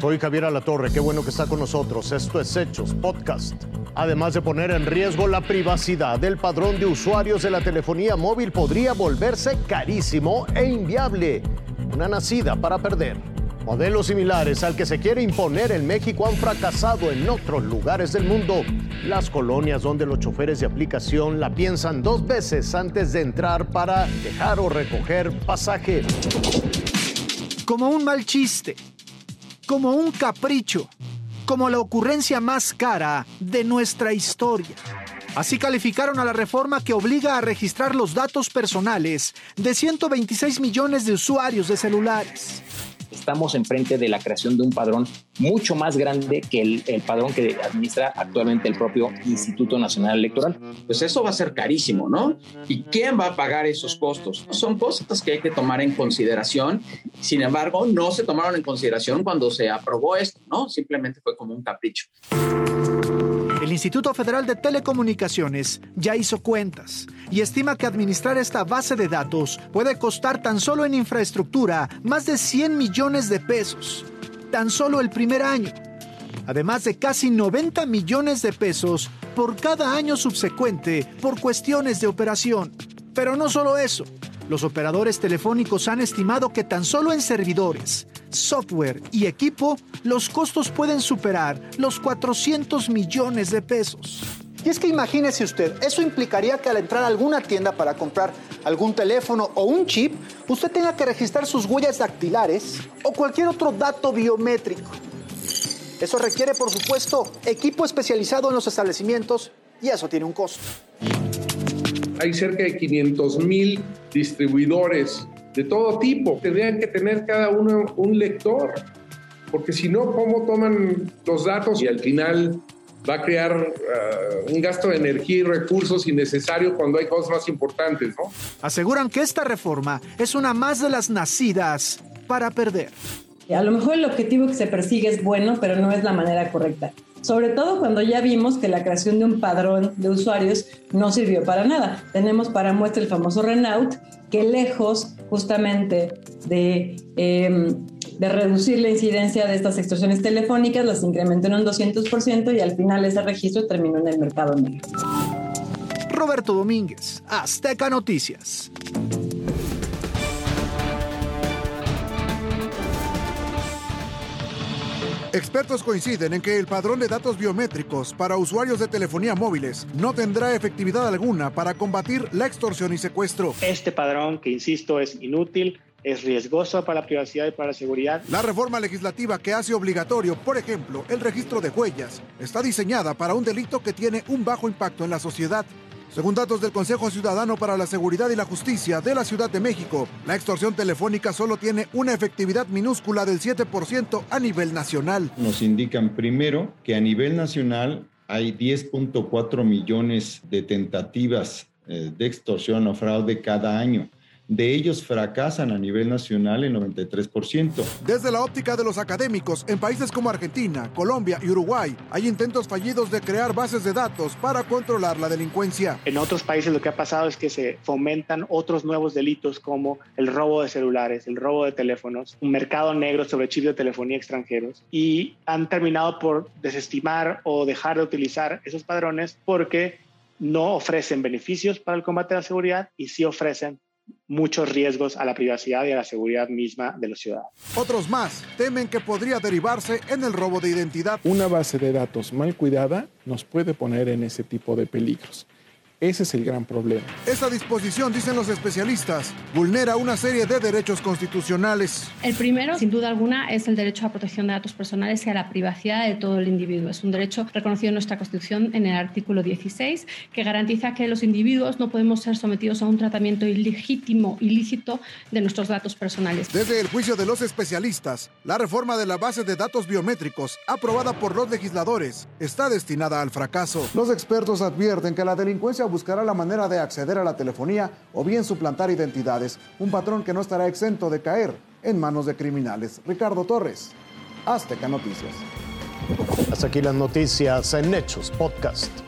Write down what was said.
soy Javier Alatorre, qué bueno que está con nosotros. Esto es Hechos Podcast. Además de poner en riesgo la privacidad del padrón de usuarios de la telefonía móvil, podría volverse carísimo e inviable. Una nacida para perder. Modelos similares al que se quiere imponer en México han fracasado en otros lugares del mundo. Las colonias donde los choferes de aplicación la piensan dos veces antes de entrar para dejar o recoger pasaje. Como un mal chiste, como un capricho, como la ocurrencia más cara de nuestra historia. Así calificaron a la reforma que obliga a registrar los datos personales de 126 millones de usuarios de celulares estamos enfrente de la creación de un padrón mucho más grande que el, padrón que administra actualmente el propio Instituto Nacional Electoral. Pues eso va a ser carísimo, ¿no? ¿Y quién va a pagar esos costos? Son cosas que hay que tomar en consideración. Sin embargo, no se tomaron en consideración cuando se aprobó esto, ¿no? Simplemente fue como un capricho. El Instituto Federal de Telecomunicaciones ya hizo cuentas y estima que administrar esta base de datos puede costar tan solo en infraestructura más de 100 millones de pesos, tan solo el primer año, además de casi 90 millones de pesos por cada año subsecuente por cuestiones de operación. Pero no solo eso, los operadores telefónicos han estimado que tan solo en servidores, software y equipo, los costos pueden superar los 400 millones de pesos. Y es que imagínese usted, eso implicaría que al entrar a alguna tienda para comprar algún teléfono o un chip, usted tenga que registrar sus huellas dactilares o cualquier otro dato biométrico. Eso requiere, por supuesto, equipo especializado en los establecimientos y eso tiene un costo. Hay cerca de 500 mil distribuidores de todo tipo. Tendrían que tener cada uno un lector, porque si no, ¿cómo toman los datos? Y al final va a crear uh, un gasto de energía y recursos innecesario cuando hay cosas más importantes, ¿no? Aseguran que esta reforma es una más de las nacidas para perder. A lo mejor el objetivo que se persigue es bueno, pero no es la manera correcta. Sobre todo cuando ya vimos que la creación de un padrón de usuarios no sirvió para nada. Tenemos para muestra el famoso Renault, que lejos justamente de, em, de reducir la incidencia de estas extorsiones telefónicas, las incrementó en un 200% y al final ese registro terminó en el mercado negro. Roberto Domínguez, Azteca Noticias. Expertos coinciden en que el padrón de datos biométricos para usuarios de telefonía móviles no tendrá efectividad alguna para combatir la extorsión y secuestro. Este padrón, que insisto, es inútil, es riesgoso para la privacidad y para la seguridad. La reforma legislativa que hace obligatorio, por ejemplo, el registro de huellas, está diseñada para un delito que tiene un bajo impacto en la sociedad según datos del Consejo Ciudadano para la Seguridad y la Justicia de la Ciudad de México, la extorsión telefónica solo tiene una efectividad minúscula del 7% a nivel nacional. Nos indican primero que a nivel nacional hay 10.4 millones de tentativas eh, de extorsión o fraude cada año de ellos fracasan a nivel nacional el 93%. Desde la óptica de los académicos, en países como Argentina, Colombia y Uruguay, hay intentos fallidos de crear bases de datos para controlar la delincuencia. En otros países lo que ha pasado es que se fomentan otros nuevos delitos como el robo de celulares, el robo de teléfonos, un mercado negro sobre chips de telefonía extranjeros y han terminado por desestimar o dejar de utilizar esos padrones porque no ofrecen beneficios para el combate a la seguridad y sí ofrecen muchos riesgos a la privacidad y a la seguridad misma de los ciudadanos. Otros más temen que podría derivarse en el robo de identidad. Una base de datos mal cuidada nos puede poner en ese tipo de peligros. Ese es el gran problema. Esta disposición, dicen los especialistas, vulnera una serie de derechos constitucionales. El primero, sin duda alguna, es el derecho a protección de datos personales y a la privacidad de todo el individuo. Es un derecho reconocido en nuestra Constitución en el artículo 16, que garantiza que los individuos no podemos ser sometidos a un tratamiento ilegítimo, ilícito de nuestros datos personales. Desde el juicio de los especialistas, la reforma de la base de datos biométricos, aprobada por los legisladores, está destinada al fracaso. Los expertos advierten que la delincuencia buscará la manera de acceder a la telefonía o bien suplantar identidades, un patrón que no estará exento de caer en manos de criminales. Ricardo Torres, Azteca Noticias. Hasta aquí las noticias en Hechos Podcast.